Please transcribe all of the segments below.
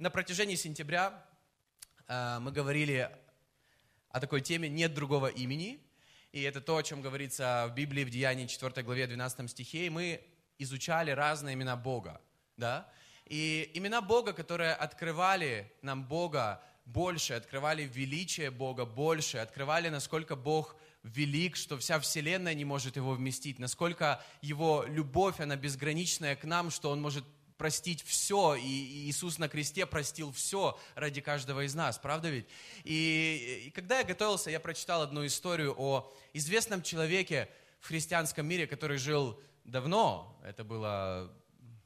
на протяжении сентября э, мы говорили о такой теме «Нет другого имени». И это то, о чем говорится в Библии, в Деянии 4 главе 12 стихе. И мы изучали разные имена Бога. Да? И имена Бога, которые открывали нам Бога больше, открывали величие Бога больше, открывали, насколько Бог велик, что вся вселенная не может его вместить, насколько его любовь, она безграничная к нам, что он может простить все, и Иисус на кресте простил все ради каждого из нас, правда ведь? И, и когда я готовился, я прочитал одну историю о известном человеке в христианском мире, который жил давно, это было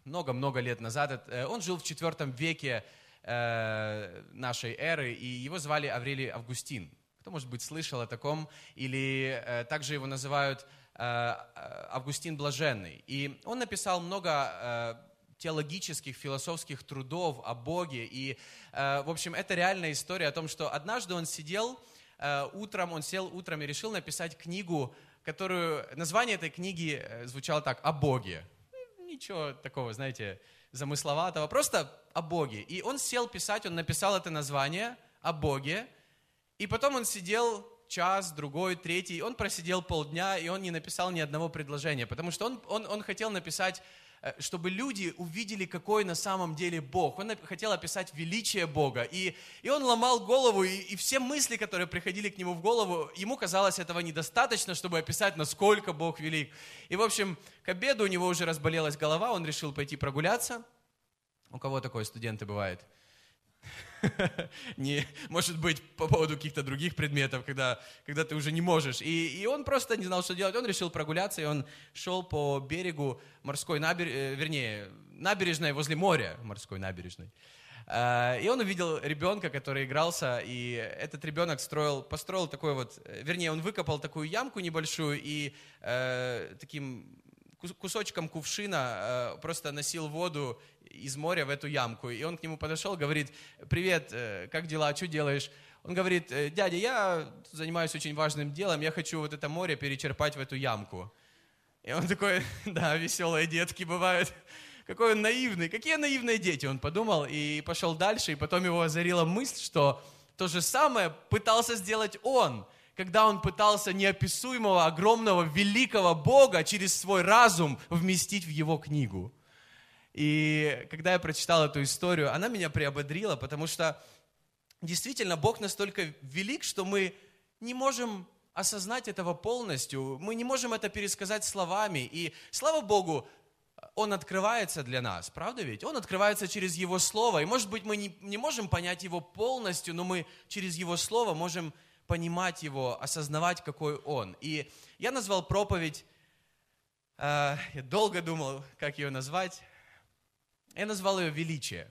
много-много лет назад, э, он жил в IV веке э, нашей эры, и его звали Аврелий Августин. Кто, может быть, слышал о таком? Или э, также его называют Августин Блаженный. И он написал много теологических, философских трудов о Боге. И, э, в общем, это реальная история о том, что однажды он сидел э, утром, он сел утром и решил написать книгу, которую, название этой книги э, звучало так, «О Боге». Ничего такого, знаете, замысловатого, просто о Боге. И он сел писать, он написал это название о Боге, и потом он сидел час, другой, третий, он просидел полдня, и он не написал ни одного предложения, потому что он, он, он хотел написать, чтобы люди увидели, какой на самом деле Бог. Он хотел описать величие Бога, и, и он ломал голову, и, и все мысли, которые приходили к нему в голову, ему казалось этого недостаточно, чтобы описать, насколько Бог велик. И, в общем, к обеду у него уже разболелась голова, он решил пойти прогуляться. У кого такое студенты бывает? не, может быть, по поводу каких-то других предметов, когда, когда ты уже не можешь. И, и он просто не знал, что делать. Он решил прогуляться, и он шел по берегу морской набережной, вернее, набережной возле моря, морской набережной. А, и он увидел ребенка, который игрался, и этот ребенок строил, построил такой вот, вернее, он выкопал такую ямку небольшую и э, таким кусочком кувшина э, просто носил воду из моря в эту ямку. И он к нему подошел, говорит, привет, э, как дела, что делаешь? Он говорит, «Э, дядя, я занимаюсь очень важным делом, я хочу вот это море перечерпать в эту ямку. И он такой, да, веселые детки бывают. Какой он наивный, какие наивные дети, он подумал и пошел дальше, и потом его озарила мысль, что то же самое пытался сделать он, когда он пытался неописуемого, огромного, великого Бога через свой разум вместить в его книгу. И когда я прочитал эту историю, она меня приободрила, потому что действительно Бог настолько велик, что мы не можем осознать этого полностью, мы не можем это пересказать словами. И слава Богу, Он открывается для нас, правда ведь? Он открывается через Его Слово. И может быть мы не, не можем понять Его полностью, но мы через Его Слово можем понимать Его, осознавать, какой Он. И я назвал проповедь, э, я долго думал, как ее назвать, я назвал ее «Величие».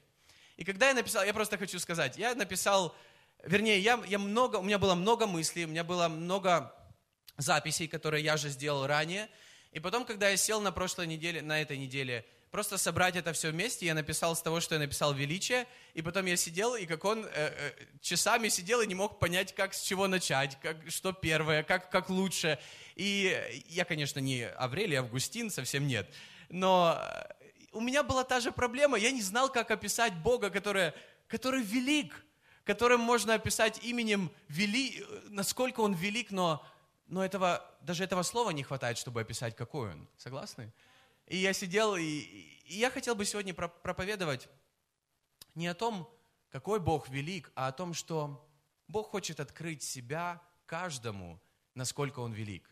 И когда я написал, я просто хочу сказать, я написал, вернее, я, я много, у меня было много мыслей, у меня было много записей, которые я же сделал ранее. И потом, когда я сел на прошлой неделе, на этой неделе, просто собрать это все вместе, я написал с того, что я написал «Величие», и потом я сидел, и как он э, э, часами сидел и не мог понять, как, с чего начать, как, что первое, как, как лучше. И я, конечно, не Аврелий, Августин, совсем нет, но у меня была та же проблема. Я не знал, как описать Бога, который, который велик, которым можно описать именем вели, насколько он велик, но, но этого, даже этого слова не хватает, чтобы описать, какой он. Согласны? И я сидел, и, и я хотел бы сегодня проповедовать не о том, какой Бог велик, а о том, что Бог хочет открыть себя каждому, насколько Он велик.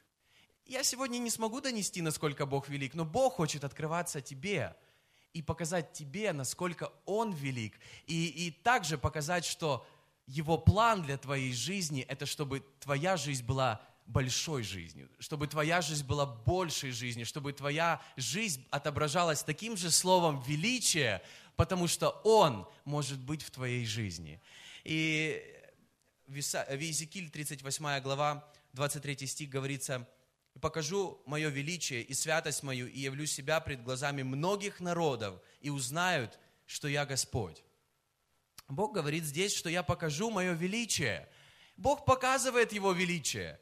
Я сегодня не смогу донести, насколько Бог велик, но Бог хочет открываться тебе – и показать тебе, насколько Он велик. И, и также показать, что Его план для твоей жизни – это чтобы твоя жизнь была большой жизнью, чтобы твоя жизнь была большей жизнью, чтобы твоя жизнь отображалась таким же словом величия, потому что Он может быть в твоей жизни. И в Иезекииль 38 глава, 23 стих говорится – и покажу мое величие и святость мою, и явлю себя пред глазами многих народов, и узнают, что я Господь. Бог говорит здесь, что я покажу мое величие. Бог показывает Его величие.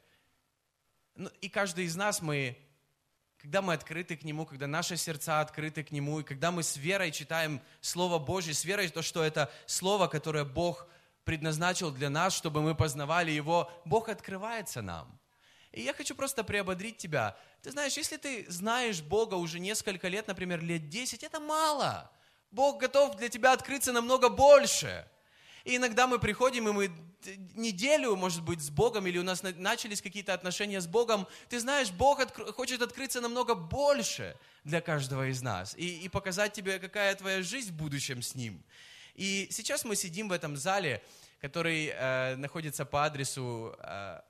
Ну, и каждый из нас, мы когда мы открыты к Нему, когда наши сердца открыты к Нему, и когда мы с верой читаем Слово Божье, с верой то, что это Слово, которое Бог предназначил для нас, чтобы мы познавали Его, Бог открывается нам. И я хочу просто приободрить тебя. Ты знаешь, если ты знаешь Бога уже несколько лет, например, лет 10, это мало. Бог готов для тебя открыться намного больше. И иногда мы приходим, и мы неделю, может быть, с Богом, или у нас начались какие-то отношения с Богом. Ты знаешь, Бог откр- хочет открыться намного больше для каждого из нас и, и показать тебе, какая твоя жизнь в будущем с Ним. И сейчас мы сидим в этом зале, который э, находится по адресу э,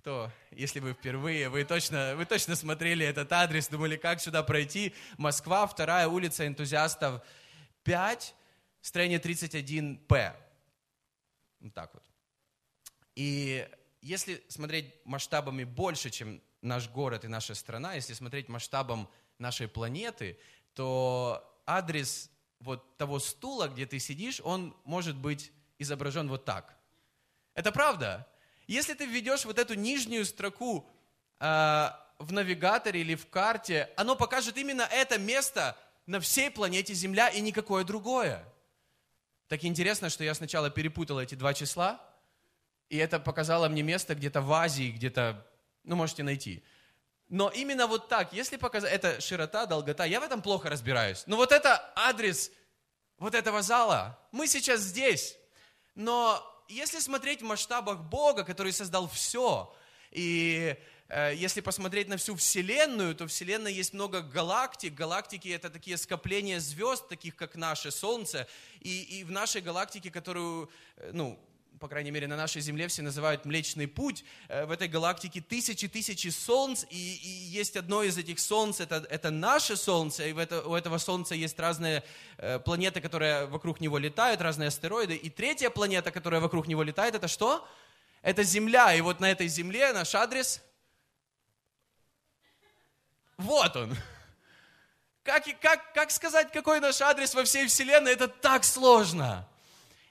кто, если вы впервые, вы точно, вы точно смотрели этот адрес, думали, как сюда пройти. Москва, вторая улица энтузиастов 5, строение 31П. Вот так вот. И если смотреть масштабами больше, чем наш город и наша страна, если смотреть масштабом нашей планеты, то адрес вот того стула, где ты сидишь, он может быть изображен вот так. Это правда? Если ты введешь вот эту нижнюю строку э, в навигаторе или в карте, оно покажет именно это место на всей планете Земля и никакое другое. Так интересно, что я сначала перепутал эти два числа, и это показало мне место где-то в Азии, где-то, ну, можете найти. Но именно вот так, если показать, это широта, долгота, я в этом плохо разбираюсь. Но вот это адрес вот этого зала. Мы сейчас здесь. Но если смотреть в масштабах Бога, который создал все, и если посмотреть на всю Вселенную, то в Вселенной есть много галактик. Галактики – это такие скопления звезд, таких как наше Солнце. И, и в нашей галактике, которую, э, ну, по крайней мере, на нашей Земле все называют Млечный Путь. Э, в этой галактике тысячи-тысячи солнц, и, и есть одно из этих солнц, это, это наше Солнце, и в это, у этого Солнца есть разные э, планеты, которые вокруг него летают, разные астероиды. И третья планета, которая вокруг него летает, это что? Это Земля. И вот на этой Земле наш адрес... Вот он. Как, как, как сказать, какой наш адрес во всей Вселенной? Это так сложно.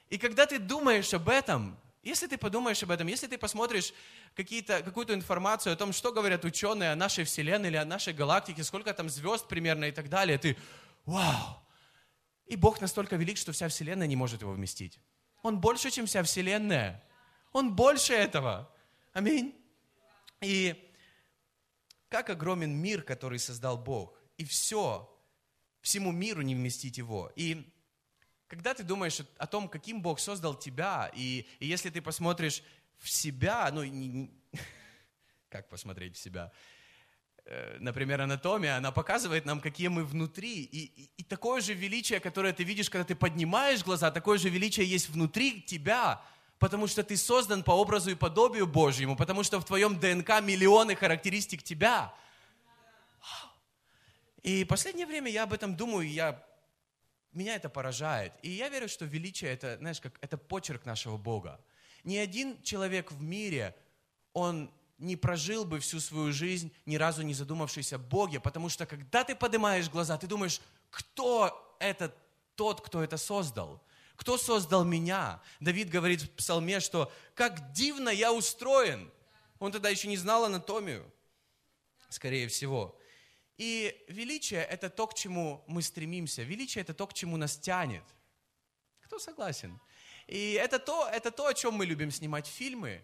И когда ты думаешь об этом, если ты подумаешь об этом, если ты посмотришь какую-то информацию о том, что говорят ученые о нашей Вселенной или о нашей галактике, сколько там звезд примерно и так далее, ты, вау! И Бог настолько велик, что вся Вселенная не может его вместить. Он больше, чем вся Вселенная. Он больше этого. Аминь. И как огромен мир, который создал Бог. И все, всему миру не вместить его. И когда ты думаешь о том, каким Бог создал тебя, и, и если ты посмотришь в себя, ну, не, не, как посмотреть в себя? Э, например, анатомия, она показывает нам, какие мы внутри. И, и, и такое же величие, которое ты видишь, когда ты поднимаешь глаза, такое же величие есть внутри тебя, потому что ты создан по образу и подобию Божьему, потому что в твоем ДНК миллионы характеристик тебя. И последнее время я об этом думаю, я меня это поражает. И я верю, что величие это, знаешь, как это почерк нашего Бога. Ни один человек в мире, он не прожил бы всю свою жизнь, ни разу не задумавшись о Боге, потому что когда ты поднимаешь глаза, ты думаешь, кто это тот, кто это создал? Кто создал меня? Давид говорит в псалме, что как дивно я устроен. Он тогда еще не знал анатомию, скорее всего. И величие – это то, к чему мы стремимся. Величие – это то, к чему нас тянет. Кто согласен? И это то, это то, о чем мы любим снимать фильмы.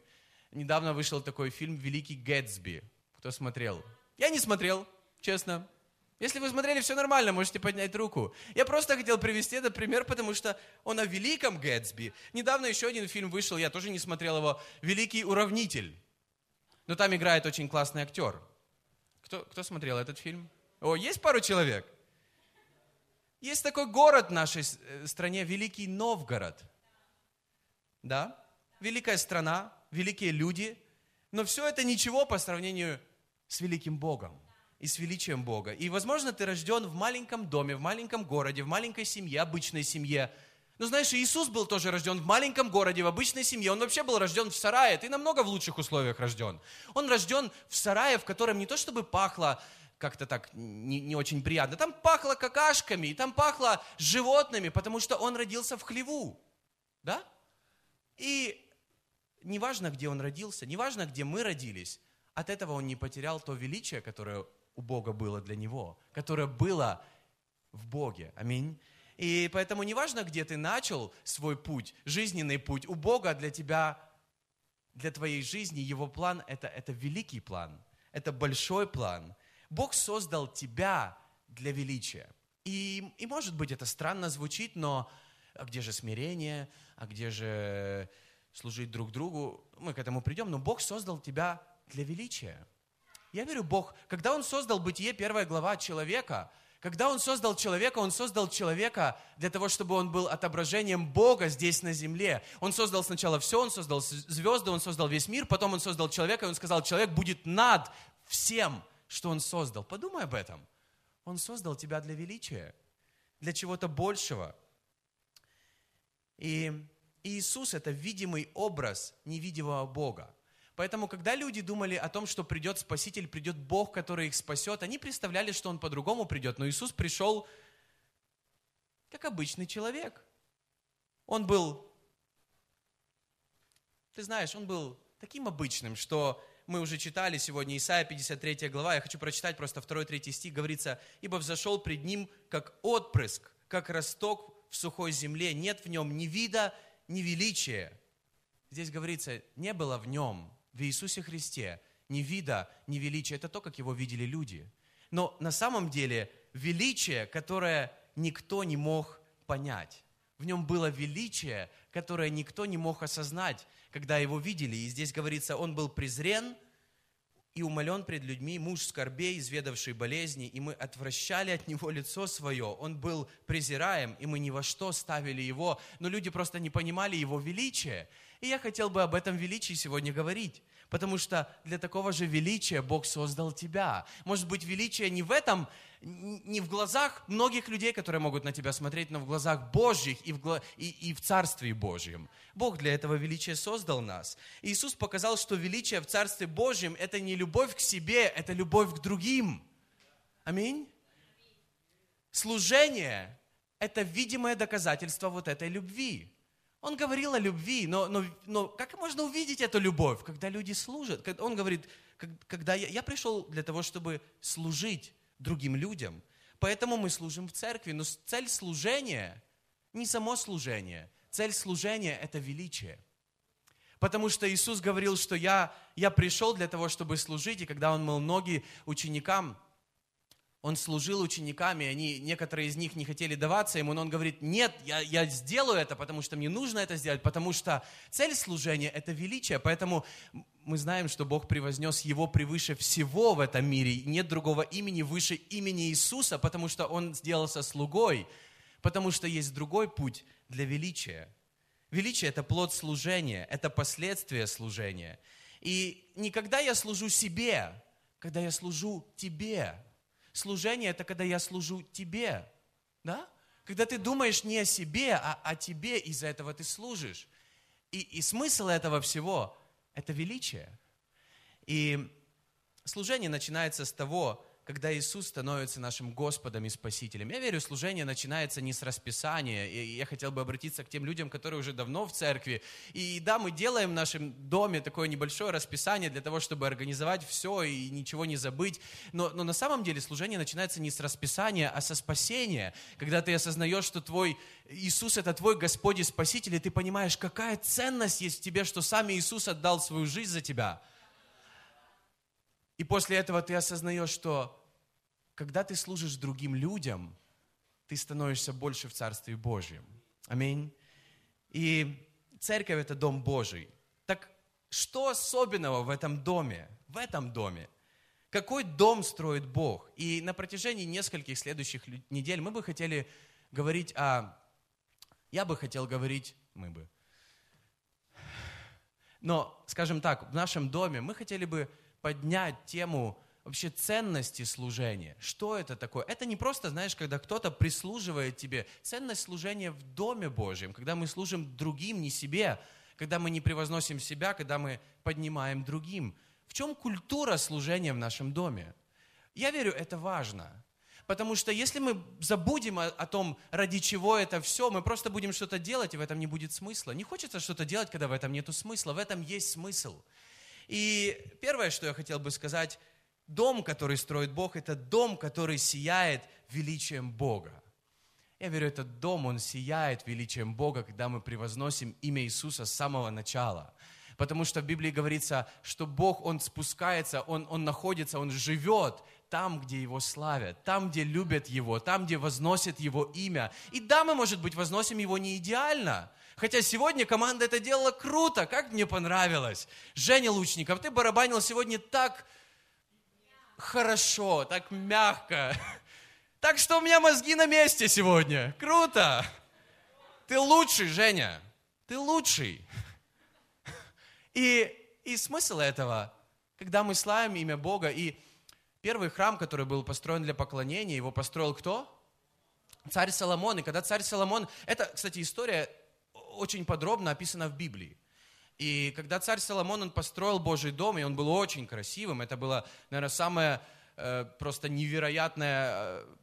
Недавно вышел такой фильм «Великий Гэтсби». Кто смотрел? Я не смотрел, честно. Если вы смотрели, все нормально, можете поднять руку. Я просто хотел привести этот пример, потому что он о великом Гэтсби. Недавно еще один фильм вышел, я тоже не смотрел его, «Великий уравнитель». Но там играет очень классный актер – кто, кто смотрел этот фильм? О, есть пару человек? Есть такой город в нашей э, стране, Великий Новгород. Да? Великая страна, великие люди. Но все это ничего по сравнению с великим Богом и с величием Бога. И, возможно, ты рожден в маленьком доме, в маленьком городе, в маленькой семье, обычной семье – ну, знаешь, Иисус был тоже рожден в маленьком городе, в обычной семье. Он вообще был рожден в сарае. Ты намного в лучших условиях рожден. Он рожден в сарае, в котором не то чтобы пахло как-то так не, не очень приятно. Там пахло какашками, там пахло животными, потому что он родился в хлеву. Да? И неважно, где он родился, неважно, где мы родились, от этого он не потерял то величие, которое у Бога было для него, которое было в Боге. Аминь. И поэтому неважно, где ты начал свой путь, жизненный путь, у Бога для тебя, для твоей жизни, Его план это, это великий план, это большой план. Бог создал тебя для величия. И, и может быть это странно звучит, но а где же смирение, а где же служить друг другу? Мы к этому придем, но Бог создал тебя для величия. Я верю, Бог, когда Он создал бытие, первая глава человека – когда Он создал человека, Он создал человека для того, чтобы он был отображением Бога здесь на земле. Он создал сначала все, Он создал звезды, Он создал весь мир, потом Он создал человека, и Он сказал, человек будет над всем, что Он создал. Подумай об этом. Он создал тебя для величия, для чего-то большего. И Иисус – это видимый образ невидимого Бога. Поэтому, когда люди думали о том, что придет Спаситель, придет Бог, который их спасет, они представляли, что Он по-другому придет. Но Иисус пришел как обычный человек. Он был, ты знаешь, Он был таким обычным, что мы уже читали сегодня Исайя 53 глава, я хочу прочитать просто 2-3 стих, говорится, «Ибо взошел пред ним, как отпрыск, как росток в сухой земле, нет в нем ни вида, ни величия». Здесь говорится, не было в нем в Иисусе Христе ни вида, ни величия. Это то, как его видели люди. Но на самом деле величие, которое никто не мог понять. В нем было величие, которое никто не мог осознать, когда его видели. И здесь говорится, он был презрен и умолен пред людьми, муж скорбей, изведавший болезни, и мы отвращали от него лицо свое. Он был презираем, и мы ни во что ставили его, но люди просто не понимали его величие. И я хотел бы об этом величии сегодня говорить. Потому что для такого же величия Бог создал тебя. Может быть, величие не в этом, не в глазах многих людей, которые могут на тебя смотреть, но в глазах Божьих и в, и, и в Царстве Божьем. Бог для этого величия создал нас. Иисус показал, что величие в Царстве Божьем – это не любовь к себе, это любовь к другим. Аминь. Служение – это видимое доказательство вот этой любви. Он говорил о любви, но, но, но как можно увидеть эту любовь, когда люди служат? Он говорит, когда я, я пришел для того, чтобы служить другим людям. Поэтому мы служим в церкви. Но цель служения не само служение. Цель служения – это величие. Потому что Иисус говорил, что я, я пришел для того, чтобы служить, и когда Он мыл ноги ученикам, он служил учениками, они, некоторые из них не хотели даваться ему, но он говорит, нет, я, я сделаю это, потому что мне нужно это сделать, потому что цель служения – это величие, поэтому мы знаем, что Бог превознес его превыше всего в этом мире, нет другого имени выше имени Иисуса, потому что он сделался слугой, потому что есть другой путь для величия. Величие – это плод служения, это последствия служения. И никогда я служу себе, когда я служу тебе, служение – это когда я служу тебе. Да? Когда ты думаешь не о себе, а о тебе, из-за этого ты служишь. И, и смысл этого всего – это величие. И служение начинается с того, когда Иисус становится нашим Господом и Спасителем. Я верю, служение начинается не с расписания. И я хотел бы обратиться к тем людям, которые уже давно в церкви. И да, мы делаем в нашем доме такое небольшое расписание для того, чтобы организовать все и ничего не забыть. Но, но на самом деле служение начинается не с расписания, а со спасения. Когда ты осознаешь, что твой Иисус – это твой Господь и Спаситель, и ты понимаешь, какая ценность есть в тебе, что сам Иисус отдал свою жизнь за тебя – и после этого ты осознаешь, что когда ты служишь другим людям, ты становишься больше в Царстве Божьем. Аминь. И церковь – это дом Божий. Так что особенного в этом доме? В этом доме? Какой дом строит Бог? И на протяжении нескольких следующих недель мы бы хотели говорить о... Я бы хотел говорить... Мы бы. Но, скажем так, в нашем доме мы хотели бы поднять тему вообще ценности служения. Что это такое? Это не просто, знаешь, когда кто-то прислуживает тебе. Ценность служения в Доме Божьем, когда мы служим другим, не себе, когда мы не превозносим себя, когда мы поднимаем другим. В чем культура служения в нашем доме? Я верю, это важно. Потому что если мы забудем о, о том, ради чего это все, мы просто будем что-то делать, и в этом не будет смысла. Не хочется что-то делать, когда в этом нет смысла. В этом есть смысл. И первое, что я хотел бы сказать, дом, который строит Бог, это дом, который сияет величием Бога. Я верю, этот дом, он сияет величием Бога, когда мы превозносим имя Иисуса с самого начала. Потому что в Библии говорится, что Бог, Он спускается, Он, он находится, Он живет там, где Его славят, там, где любят Его, там, где возносят Его имя. И да, мы, может быть, возносим Его не идеально, Хотя сегодня команда это делала круто, как мне понравилось. Женя Лучников, ты барабанил сегодня так хорошо, так мягко. Так что у меня мозги на месте сегодня. Круто. Ты лучший, Женя. Ты лучший. И, и смысл этого, когда мы славим имя Бога, и первый храм, который был построен для поклонения, его построил кто? Царь Соломон. И когда царь Соломон... Это, кстати, история очень подробно описана в Библии. И когда царь Соломон, он построил Божий дом, и он был очень красивым, это было, наверное, самое э, просто невероятное э,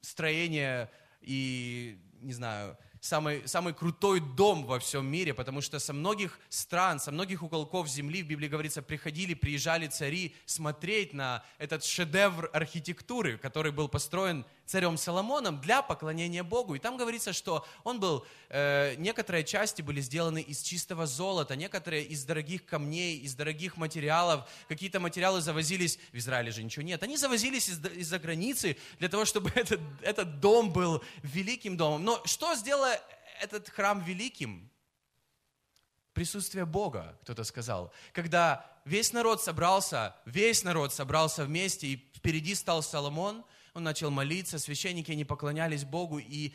строение и, не знаю, самый, самый крутой дом во всем мире, потому что со многих стран, со многих уголков земли, в Библии говорится, приходили, приезжали цари смотреть на этот шедевр архитектуры, который был построен царем Соломоном для поклонения Богу. И там говорится, что он был, э, некоторые части были сделаны из чистого золота, некоторые из дорогих камней, из дорогих материалов. Какие-то материалы завозились, в Израиле же ничего нет, они завозились из- из-за границы для того, чтобы этот, этот дом был великим домом. Но что сделало этот храм великим? Присутствие Бога, кто-то сказал. Когда весь народ собрался, весь народ собрался вместе, и впереди стал Соломон, он начал молиться, священники, они поклонялись Богу, и,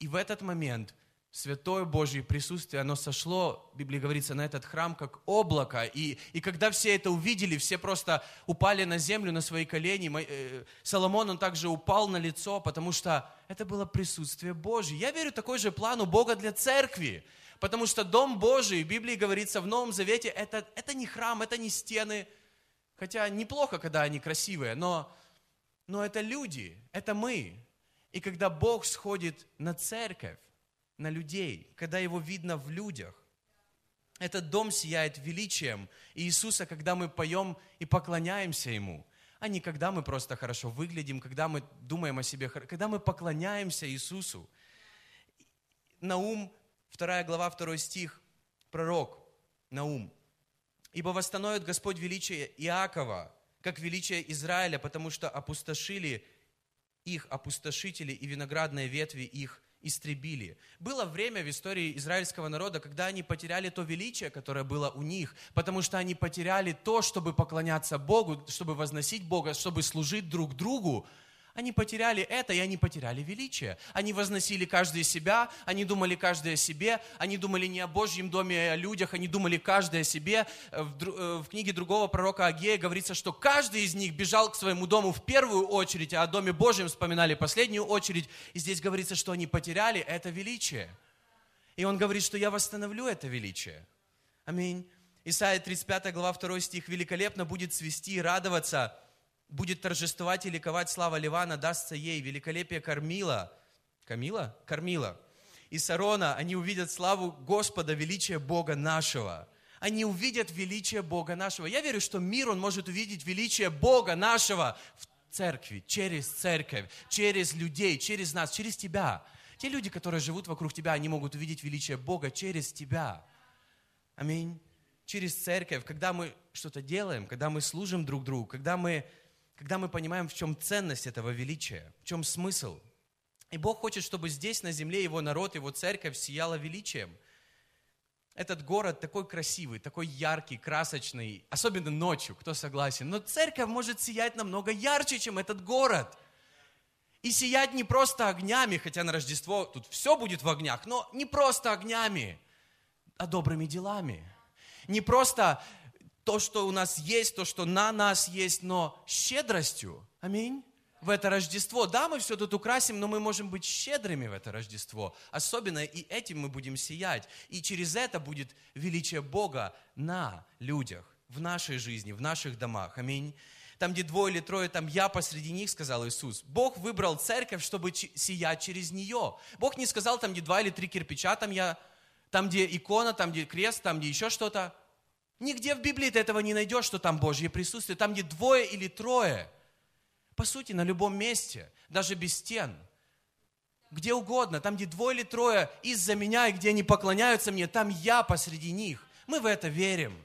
и в этот момент Святое Божье присутствие, оно сошло, в Библии говорится, на этот храм как облако. И, и когда все это увидели, все просто упали на землю, на свои колени. Э, Соломон, он также упал на лицо, потому что это было присутствие Божье. Я верю, такой же план у Бога для церкви. Потому что Дом Божий, в Библии говорится, в Новом Завете, это, это не храм, это не стены. Хотя неплохо, когда они красивые, но, но это люди, это мы. И когда Бог сходит на церковь, на людей, когда Его видно в людях, этот дом сияет величием Иисуса, когда мы поем и поклоняемся Ему, а не когда мы просто хорошо выглядим, когда мы думаем о себе, когда мы поклоняемся Иисусу. Наум, 2 глава, 2 стих, пророк Наум. «Ибо восстановит Господь величие Иакова, как величие Израиля, потому что опустошили их опустошители и виноградные ветви их истребили. Было время в истории израильского народа, когда они потеряли то величие, которое было у них, потому что они потеряли то, чтобы поклоняться Богу, чтобы возносить Бога, чтобы служить друг другу. Они потеряли это, и они потеряли величие. Они возносили каждый себя, они думали каждый о себе, они думали не о Божьем доме, а о людях, они думали каждый о себе. В, дру- э, в книге другого пророка Агея говорится, что каждый из них бежал к своему дому в первую очередь, а о доме Божьем вспоминали последнюю очередь. И здесь говорится, что они потеряли это величие. И он говорит, что я восстановлю это величие. Аминь. Исайя 35 глава 2 стих. «Великолепно будет свести и радоваться, будет торжествовать и ликовать слава Ливана, дастся ей. Великолепие кормила». Камила? Кормила. И Сарона, они увидят славу Господа, величие Бога нашего. Они увидят величие Бога нашего. Я верю, что мир, он может увидеть величие Бога нашего в церкви, через церковь, через людей, через нас, через тебя. Те люди, которые живут вокруг тебя, они могут увидеть величие Бога через тебя. Аминь. Через церковь, когда мы что-то делаем, когда мы служим друг другу, когда мы, когда мы понимаем, в чем ценность этого величия, в чем смысл. И Бог хочет, чтобы здесь, на земле, Его народ, Его церковь сияла величием. Этот город такой красивый, такой яркий, красочный, особенно ночью, кто согласен. Но церковь может сиять намного ярче, чем этот город. И сиять не просто огнями, хотя на Рождество тут все будет в огнях, но не просто огнями, а добрыми делами. Не просто то, что у нас есть, то, что на нас есть, но щедростью. Аминь. В это Рождество. Да, мы все тут украсим, но мы можем быть щедрыми в это Рождество. Особенно и этим мы будем сиять. И через это будет величие Бога на людях, в нашей жизни, в наших домах. Аминь. Там, где двое или трое, там я посреди них, сказал Иисус. Бог выбрал церковь, чтобы сиять через нее. Бог не сказал, там, где два или три кирпича, там я, там, где икона, там, где крест, там, где еще что-то. Нигде в Библии ты этого не найдешь, что там Божье присутствие. Там где двое или трое. По сути, на любом месте, даже без стен. Где угодно, там где двое или трое из-за меня, и где они поклоняются мне, там я посреди них. Мы в это верим.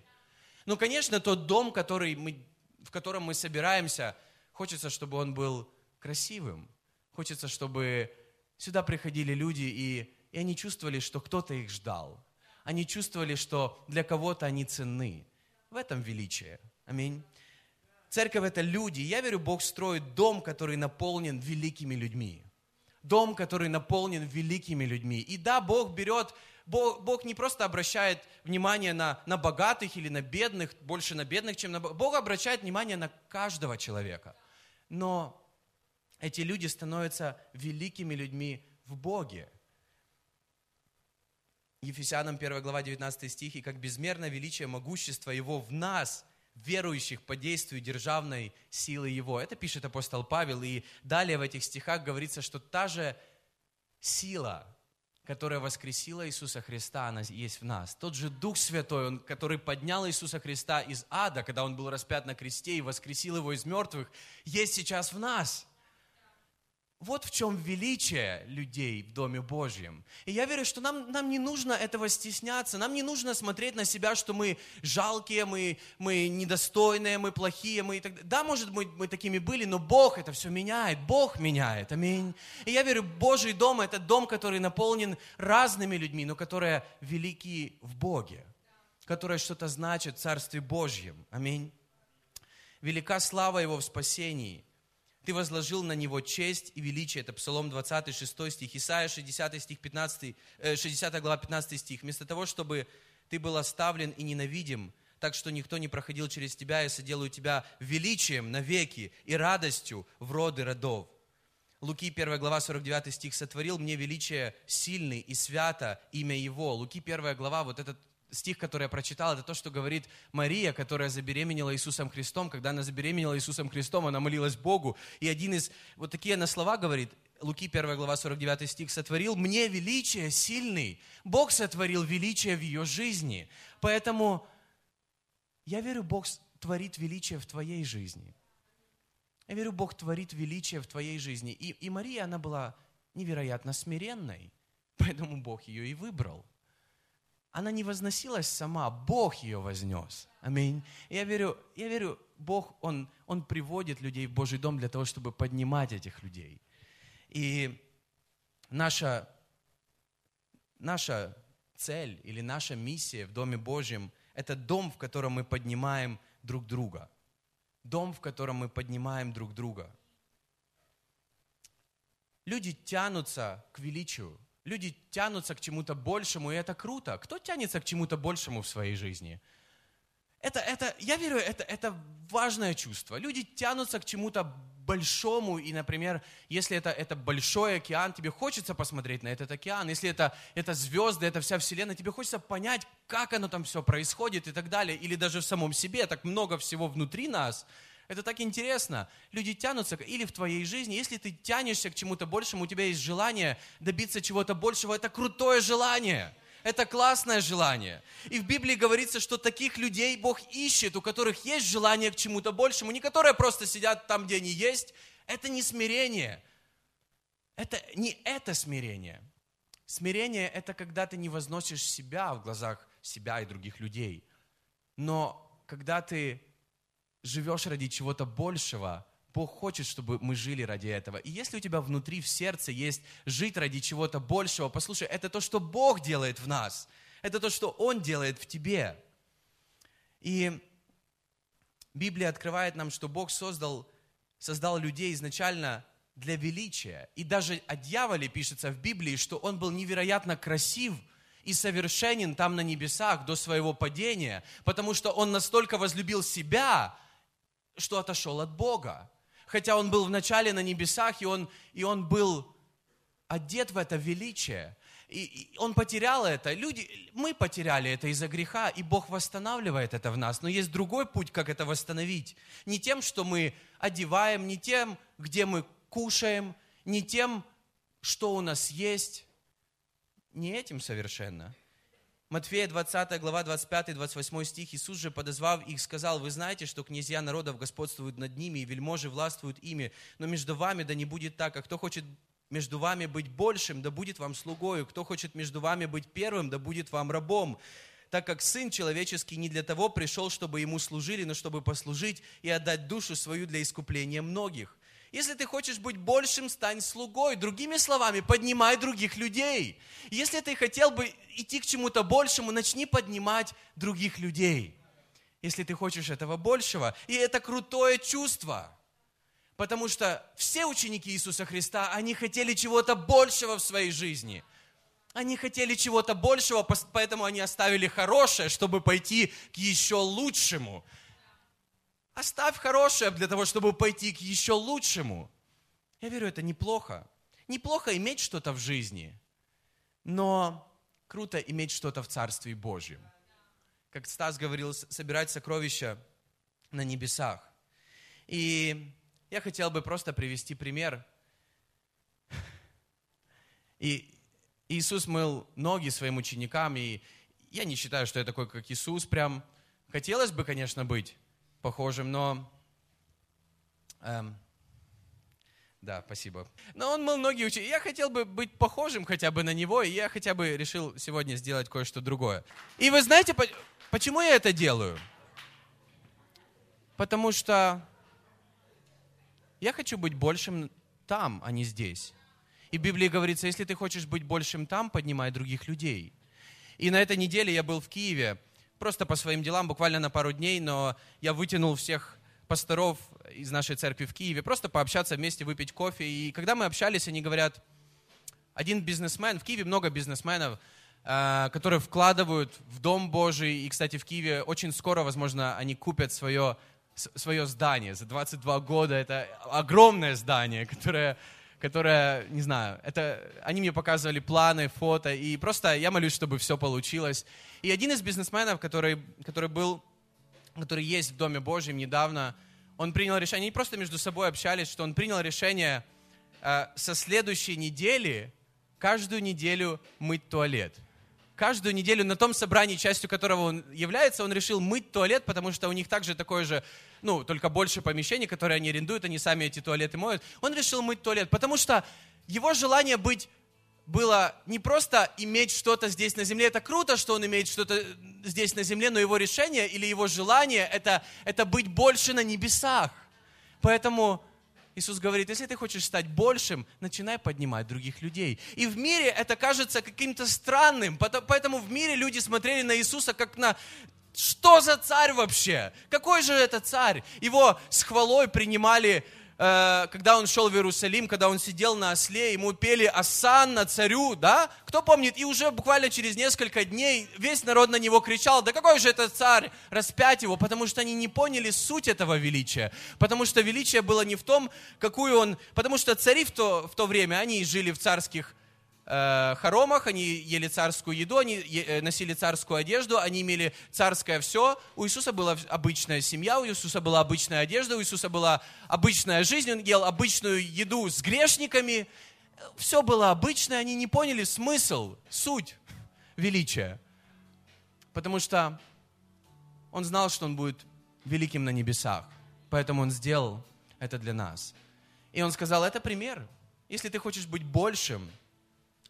Ну, конечно, тот дом, который мы, в котором мы собираемся, хочется, чтобы он был красивым. Хочется, чтобы сюда приходили люди, и, и они чувствовали, что кто-то их ждал они чувствовали, что для кого-то они ценны. В этом величие. Аминь. Церковь – это люди. Я верю, Бог строит дом, который наполнен великими людьми. Дом, который наполнен великими людьми. И да, Бог берет, Бог, Бог не просто обращает внимание на, на богатых или на бедных, больше на бедных, чем на... Бог обращает внимание на каждого человека. Но эти люди становятся великими людьми в Боге. Ефесянам 1 глава 19 стих, «И как безмерное величие могущества Его в нас, верующих по действию державной силы Его». Это пишет апостол Павел, и далее в этих стихах говорится, что та же сила, которая воскресила Иисуса Христа, она есть в нас. Тот же Дух Святой, он, который поднял Иисуса Христа из ада, когда Он был распят на кресте и воскресил Его из мертвых, есть сейчас в нас – вот в чем величие людей в Доме Божьем. И я верю, что нам, нам не нужно этого стесняться, нам не нужно смотреть на себя, что мы жалкие, мы, мы недостойные, мы плохие. Мы так... Да, может быть, мы такими были, но Бог это все меняет, Бог меняет, аминь. И я верю, Божий дом – это дом, который наполнен разными людьми, но которые велики в Боге, которые что-то значат в Царстве Божьем, аминь. Велика слава Его в спасении – ты возложил на него честь и величие. Это Псалом 20, 6 стих. Исайя 60 стих 15, 60 глава 15 стих. Вместо того, чтобы ты был оставлен и ненавидим, так что никто не проходил через тебя, я соделаю тебя величием навеки и радостью в роды родов. Луки 1 глава 49 стих. «Сотворил мне величие сильный и свято имя Его». Луки 1 глава, вот этот стих, который я прочитал, это то, что говорит Мария, которая забеременела Иисусом Христом. Когда она забеременела Иисусом Христом, она молилась Богу. И один из, вот такие она слова говорит, Луки 1 глава 49 стих, «Сотворил мне величие сильный». Бог сотворил величие в ее жизни. Поэтому я верю, Бог творит величие в твоей жизни. Я верю, Бог творит величие в твоей жизни. И, и Мария, она была невероятно смиренной, поэтому Бог ее и выбрал – она не возносилась сама, Бог ее вознес. Аминь. я верю, я верю, Бог, Он, Он приводит людей в Божий дом для того, чтобы поднимать этих людей. И наша, наша цель или наша миссия в Доме Божьем – это дом, в котором мы поднимаем друг друга. Дом, в котором мы поднимаем друг друга. Люди тянутся к величию, Люди тянутся к чему-то большему, и это круто. Кто тянется к чему-то большему в своей жизни? Это, это, я верю, это, это важное чувство. Люди тянутся к чему-то большому, и, например, если это, это большой океан, тебе хочется посмотреть на этот океан. Если это, это звезды, это вся Вселенная, тебе хочется понять, как оно там все происходит и так далее. Или даже в самом себе, так много всего внутри нас – это так интересно. Люди тянутся, или в твоей жизни, если ты тянешься к чему-то большему, у тебя есть желание добиться чего-то большего, это крутое желание. Это классное желание. И в Библии говорится, что таких людей Бог ищет, у которых есть желание к чему-то большему, не которые просто сидят там, где они есть. Это не смирение. Это не это смирение. Смирение – это когда ты не возносишь себя в глазах себя и других людей. Но когда ты живешь ради чего-то большего, Бог хочет, чтобы мы жили ради этого. И если у тебя внутри, в сердце есть жить ради чего-то большего, послушай, это то, что Бог делает в нас. Это то, что Он делает в тебе. И Библия открывает нам, что Бог создал, создал людей изначально для величия. И даже о дьяволе пишется в Библии, что он был невероятно красив и совершенен там на небесах до своего падения, потому что он настолько возлюбил себя, что отошел от Бога. Хотя он был вначале на небесах, и он, и он был одет в это величие. И, и он потерял это. Люди, мы потеряли это из-за греха, и Бог восстанавливает это в нас. Но есть другой путь, как это восстановить. Не тем, что мы одеваем, не тем, где мы кушаем, не тем, что у нас есть. Не этим совершенно. Матфея 20 глава 25-28 стих. Иисус же, подозвав их, сказал, «Вы знаете, что князья народов господствуют над ними, и вельможи властвуют ими, но между вами да не будет так, а кто хочет между вами быть большим, да будет вам слугою, кто хочет между вами быть первым, да будет вам рабом так как Сын Человеческий не для того пришел, чтобы Ему служили, но чтобы послужить и отдать душу свою для искупления многих. Если ты хочешь быть большим, стань слугой. Другими словами, поднимай других людей. Если ты хотел бы идти к чему-то большему, начни поднимать других людей. Если ты хочешь этого большего. И это крутое чувство. Потому что все ученики Иисуса Христа, они хотели чего-то большего в своей жизни – они хотели чего-то большего, поэтому они оставили хорошее, чтобы пойти к еще лучшему. Оставь хорошее для того, чтобы пойти к еще лучшему. Я верю, это неплохо. Неплохо иметь что-то в жизни, но круто иметь что-то в Царстве Божьем. Как Стас говорил, собирать сокровища на небесах. И я хотел бы просто привести пример. И Иисус мыл ноги своим ученикам, и я не считаю, что я такой, как Иисус, прям хотелось бы, конечно, быть похожим, но... Эм, да, спасибо. Но он мыл ноги ученикам. Я хотел бы быть похожим хотя бы на него, и я хотя бы решил сегодня сделать кое-что другое. И вы знаете, почему я это делаю? Потому что я хочу быть большим там, а не здесь. И в Библии говорится, если ты хочешь быть большим там, поднимай других людей. И на этой неделе я был в Киеве, просто по своим делам, буквально на пару дней, но я вытянул всех пасторов из нашей церкви в Киеве, просто пообщаться вместе, выпить кофе. И когда мы общались, они говорят, один бизнесмен, в Киеве много бизнесменов, э, которые вкладывают в Дом Божий. И, кстати, в Киеве очень скоро, возможно, они купят свое, свое здание. За 22 года это огромное здание, которое которая, не знаю, это, они мне показывали планы, фото, и просто я молюсь, чтобы все получилось. И один из бизнесменов, который, который был, который есть в Доме Божьем недавно, он принял решение, они просто между собой общались, что он принял решение э, со следующей недели каждую неделю мыть туалет. Каждую неделю на том собрании, частью которого он является, он решил мыть туалет, потому что у них также такое же ну, только больше помещений, которые они арендуют, они сами эти туалеты моют. Он решил мыть туалет, потому что его желание быть было не просто иметь что-то здесь на земле. Это круто, что он имеет что-то здесь на земле, но его решение или его желание это, это быть больше на небесах. Поэтому Иисус говорит, если ты хочешь стать большим, начинай поднимать других людей. И в мире это кажется каким-то странным, поэтому в мире люди смотрели на Иисуса как на что за царь вообще? Какой же это царь? Его с хвалой принимали, когда он шел в Иерусалим, когда он сидел на осле, ему пели «Асанна царю», да? Кто помнит? И уже буквально через несколько дней весь народ на него кричал, да какой же это царь? Распять его, потому что они не поняли суть этого величия. Потому что величие было не в том, какую он... Потому что цари в то, в то время, они жили в царских Э, хоромах, они ели царскую еду, они э, носили царскую одежду, они имели царское все. У Иисуса была обычная семья, у Иисуса была обычная одежда, у Иисуса была обычная жизнь, он ел обычную еду с грешниками. Все было обычное, они не поняли смысл, суть величия. Потому что он знал, что он будет великим на небесах. Поэтому он сделал это для нас. И он сказал, это пример. Если ты хочешь быть большим,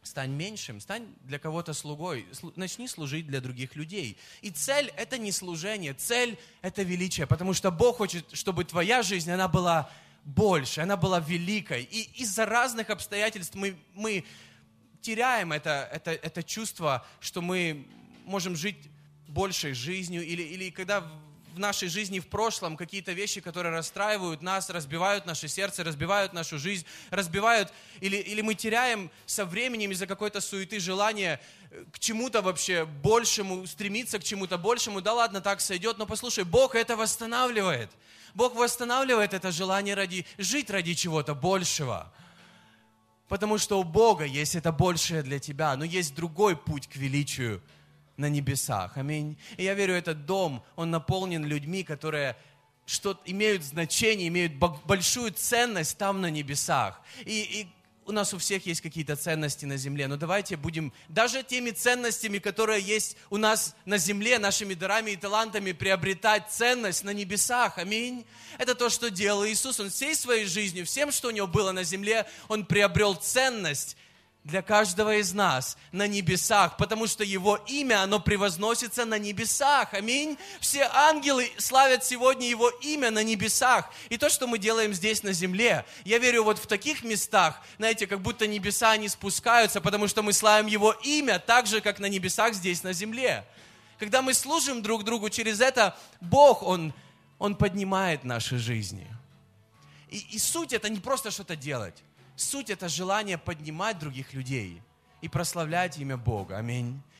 Стань меньшим, стань для кого-то слугой, начни служить для других людей. И цель – это не служение, цель – это величие, потому что Бог хочет, чтобы твоя жизнь, она была больше, она была великой. И из-за разных обстоятельств мы, мы теряем это, это, это чувство, что мы можем жить большей жизнью, или, или когда в нашей жизни в прошлом какие-то вещи, которые расстраивают нас, разбивают наше сердце, разбивают нашу жизнь, разбивают, или, или мы теряем со временем из-за какой-то суеты желание э, к чему-то вообще большему, стремиться к чему-то большему, да ладно, так сойдет, но послушай, Бог это восстанавливает. Бог восстанавливает это желание ради, жить ради чего-то большего. Потому что у Бога есть это большее для тебя, но есть другой путь к величию – на небесах. Аминь. И я верю, этот дом, он наполнен людьми, которые что имеют значение, имеют большую ценность там на небесах. И, и у нас у всех есть какие-то ценности на земле, но давайте будем даже теми ценностями, которые есть у нас на земле, нашими дарами и талантами, приобретать ценность на небесах. Аминь. Это то, что делал Иисус. Он всей своей жизнью, всем, что у него было на земле, он приобрел ценность для каждого из нас на небесах, потому что Его имя, оно превозносится на небесах. Аминь. Все ангелы славят сегодня Его имя на небесах. И то, что мы делаем здесь на земле, я верю, вот в таких местах, знаете, как будто небеса не спускаются, потому что мы славим Его имя так же, как на небесах здесь на земле. Когда мы служим друг другу через это, Бог, Он, Он поднимает наши жизни. И, и суть это не просто что-то делать. Суть – это желание поднимать других людей и прославлять имя Бога. Аминь.